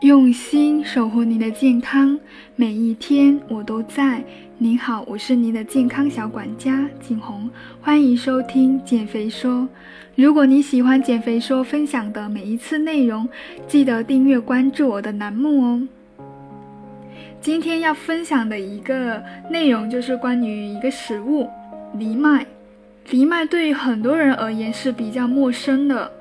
用心守护你的健康，每一天我都在。您好，我是您的健康小管家景红，欢迎收听减肥说。如果你喜欢减肥说分享的每一次内容，记得订阅关注我的栏目哦。今天要分享的一个内容就是关于一个食物——藜麦。藜麦对于很多人而言是比较陌生的。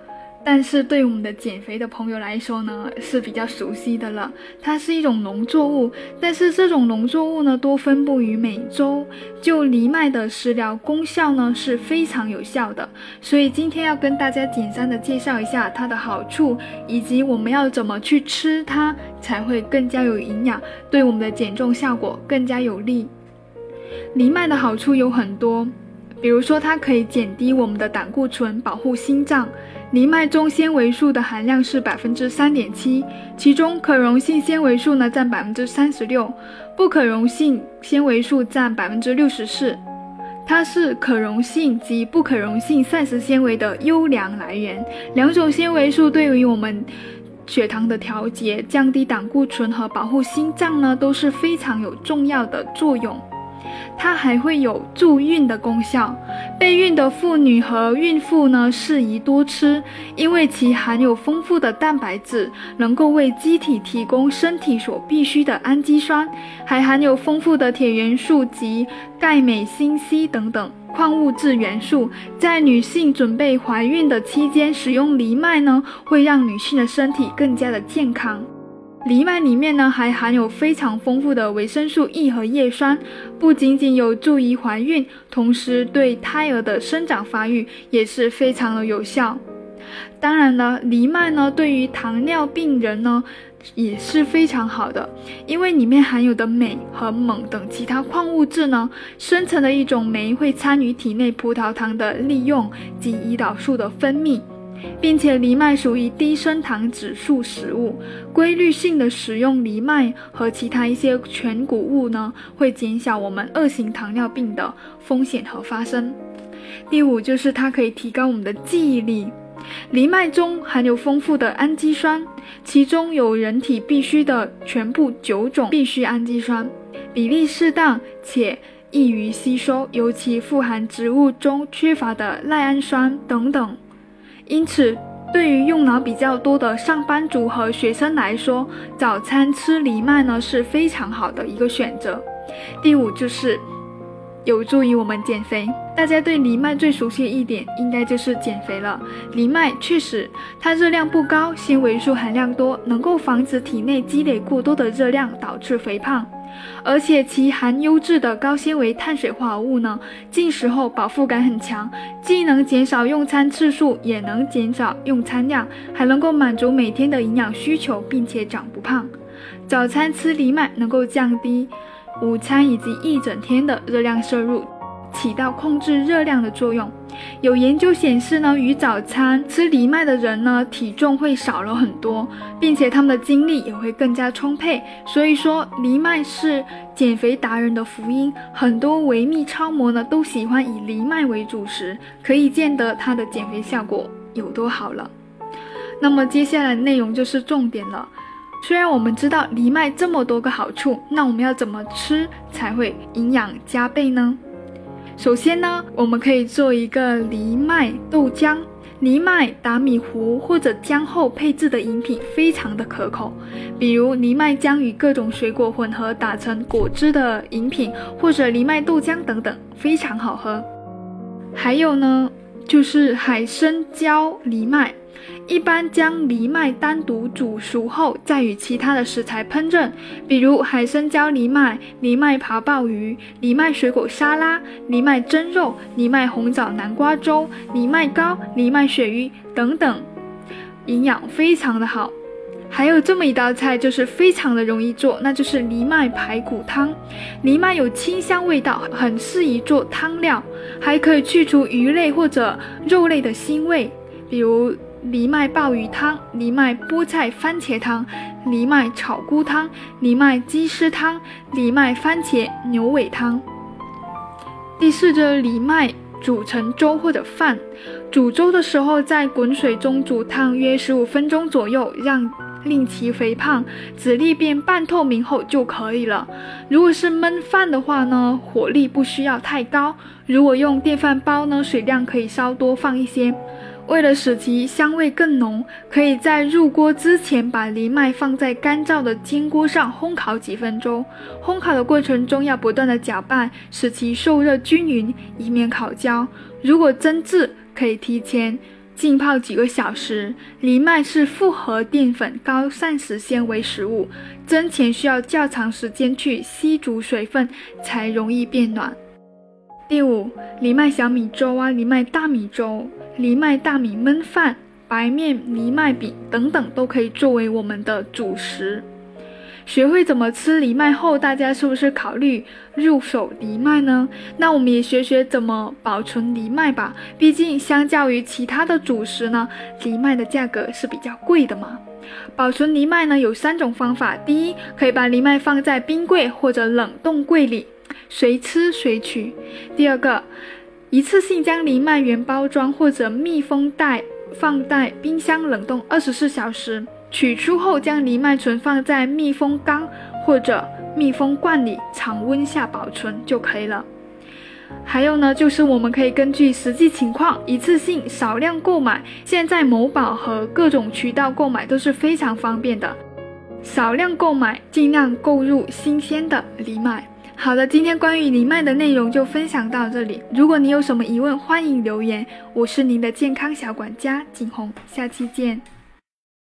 但是对我们的减肥的朋友来说呢，是比较熟悉的了。它是一种农作物，但是这种农作物呢，多分布于美洲。就藜麦的食疗功效呢，是非常有效的。所以今天要跟大家简单的介绍一下它的好处，以及我们要怎么去吃它才会更加有营养，对我们的减重效果更加有利。藜麦的好处有很多，比如说它可以减低我们的胆固醇，保护心脏。藜麦中纤维素的含量是百分之三点七，其中可溶性纤维素呢占百分之三十六，不可溶性纤维素占百分之六十四。它是可溶性及不可溶性膳食纤维的优良来源。两种纤维素对于我们血糖的调节、降低胆固醇和保护心脏呢都是非常有重要的作用。它还会有助孕的功效，备孕的妇女和孕妇呢适宜多吃，因为其含有丰富的蛋白质，能够为机体提供身体所必需的氨基酸，还含有丰富的铁元素及钙、镁、锌、硒等等矿物质元素。在女性准备怀孕的期间使用藜麦呢，会让女性的身体更加的健康。藜麦里面呢还含有非常丰富的维生素 E 和叶酸，不仅仅有助于怀孕，同时对胎儿的生长发育也是非常的有效。当然了，藜麦呢对于糖尿病人呢也是非常好的，因为里面含有的镁和锰等其他矿物质呢，生成的一种酶会参与体内葡萄糖的利用及胰岛素的分泌。并且藜麦属于低升糖指数食物，规律性的使用藜麦和其他一些全谷物呢，会减小我们二型糖尿病的风险和发生。第五就是它可以提高我们的记忆力。藜麦中含有丰富的氨基酸，其中有人体必需的全部九种必需氨基酸，比例适当且易于吸收，尤其富含植物中缺乏的赖氨酸等等。因此，对于用脑比较多的上班族和学生来说，早餐吃藜麦呢是非常好的一个选择。第五就是有助于我们减肥。大家对藜麦最熟悉一点，应该就是减肥了。藜麦确实，它热量不高，纤维素含量多，能够防止体内积累过多的热量，导致肥胖。而且其含优质的高纤维碳水化合物呢，进食后饱腹感很强，既能减少用餐次数，也能减少用餐量，还能够满足每天的营养需求，并且长不胖。早餐吃藜麦能够降低午餐以及一整天的热量摄入。起到控制热量的作用。有研究显示呢，与早餐吃藜麦的人呢，体重会少了很多，并且他们的精力也会更加充沛。所以说，藜麦是减肥达人的福音。很多维密超模呢，都喜欢以藜麦为主食，可以见得它的减肥效果有多好了。那么接下来内容就是重点了。虽然我们知道藜麦这么多个好处，那我们要怎么吃才会营养加倍呢？首先呢，我们可以做一个藜麦豆浆，藜麦打米糊或者浆后配制的饮品，非常的可口。比如藜麦浆与各种水果混合打成果汁的饮品，或者藜麦豆浆等等，非常好喝。还有呢，就是海参椒藜麦。一般将藜麦单独煮熟后，再与其他的食材烹饪，比如海参椒藜麦、藜麦扒鲍鱼、藜麦水果沙拉、藜麦蒸肉、藜麦红枣南瓜粥、藜麦糕、藜麦鳕鱼等等，营养非常的好。还有这么一道菜，就是非常的容易做，那就是藜麦排骨汤。藜麦有清香味道，很适宜做汤料，还可以去除鱼类或者肉类的腥味，比如。藜麦鲍鱼汤、藜麦菠菜番茄汤、藜麦炒菇汤、藜麦鸡丝汤、藜麦番茄牛尾汤。第四，就是藜麦煮成粥或者饭。煮粥的时候，在滚水中煮烫约十五分钟左右，让令其肥胖，籽粒变半透明后就可以了。如果是焖饭的话呢，火力不需要太高。如果用电饭煲呢，水量可以稍多放一些。为了使其香味更浓，可以在入锅之前把藜麦放在干燥的煎锅上烘烤几分钟。烘烤的过程中要不断的搅拌，使其受热均匀，以免烤焦。如果蒸制，可以提前浸泡几个小时。藜麦是复合淀粉、高膳食纤维食物，蒸前需要较长时间去吸足水分，才容易变软。第五，藜麦小米粥啊，藜麦大米粥。藜麦大米焖饭、白面藜麦饼等等都可以作为我们的主食。学会怎么吃藜麦后，大家是不是考虑入手藜麦呢？那我们也学学怎么保存藜麦吧。毕竟相较于其他的主食呢，藜麦的价格是比较贵的嘛。保存藜麦呢有三种方法：第一，可以把藜麦放在冰柜或者冷冻柜里，随吃随取；第二个。一次性将藜麦原包装或者密封袋放在冰箱冷冻二十四小时，取出后将藜麦存放在密封缸或者密封罐里，常温下保存就可以了。还有呢，就是我们可以根据实际情况一次性少量购买，现在某宝和各种渠道购买都是非常方便的，少量购买，尽量购入新鲜的藜麦。好的，今天关于藜麦的内容就分享到这里。如果你有什么疑问，欢迎留言。我是您的健康小管家景红，下期见。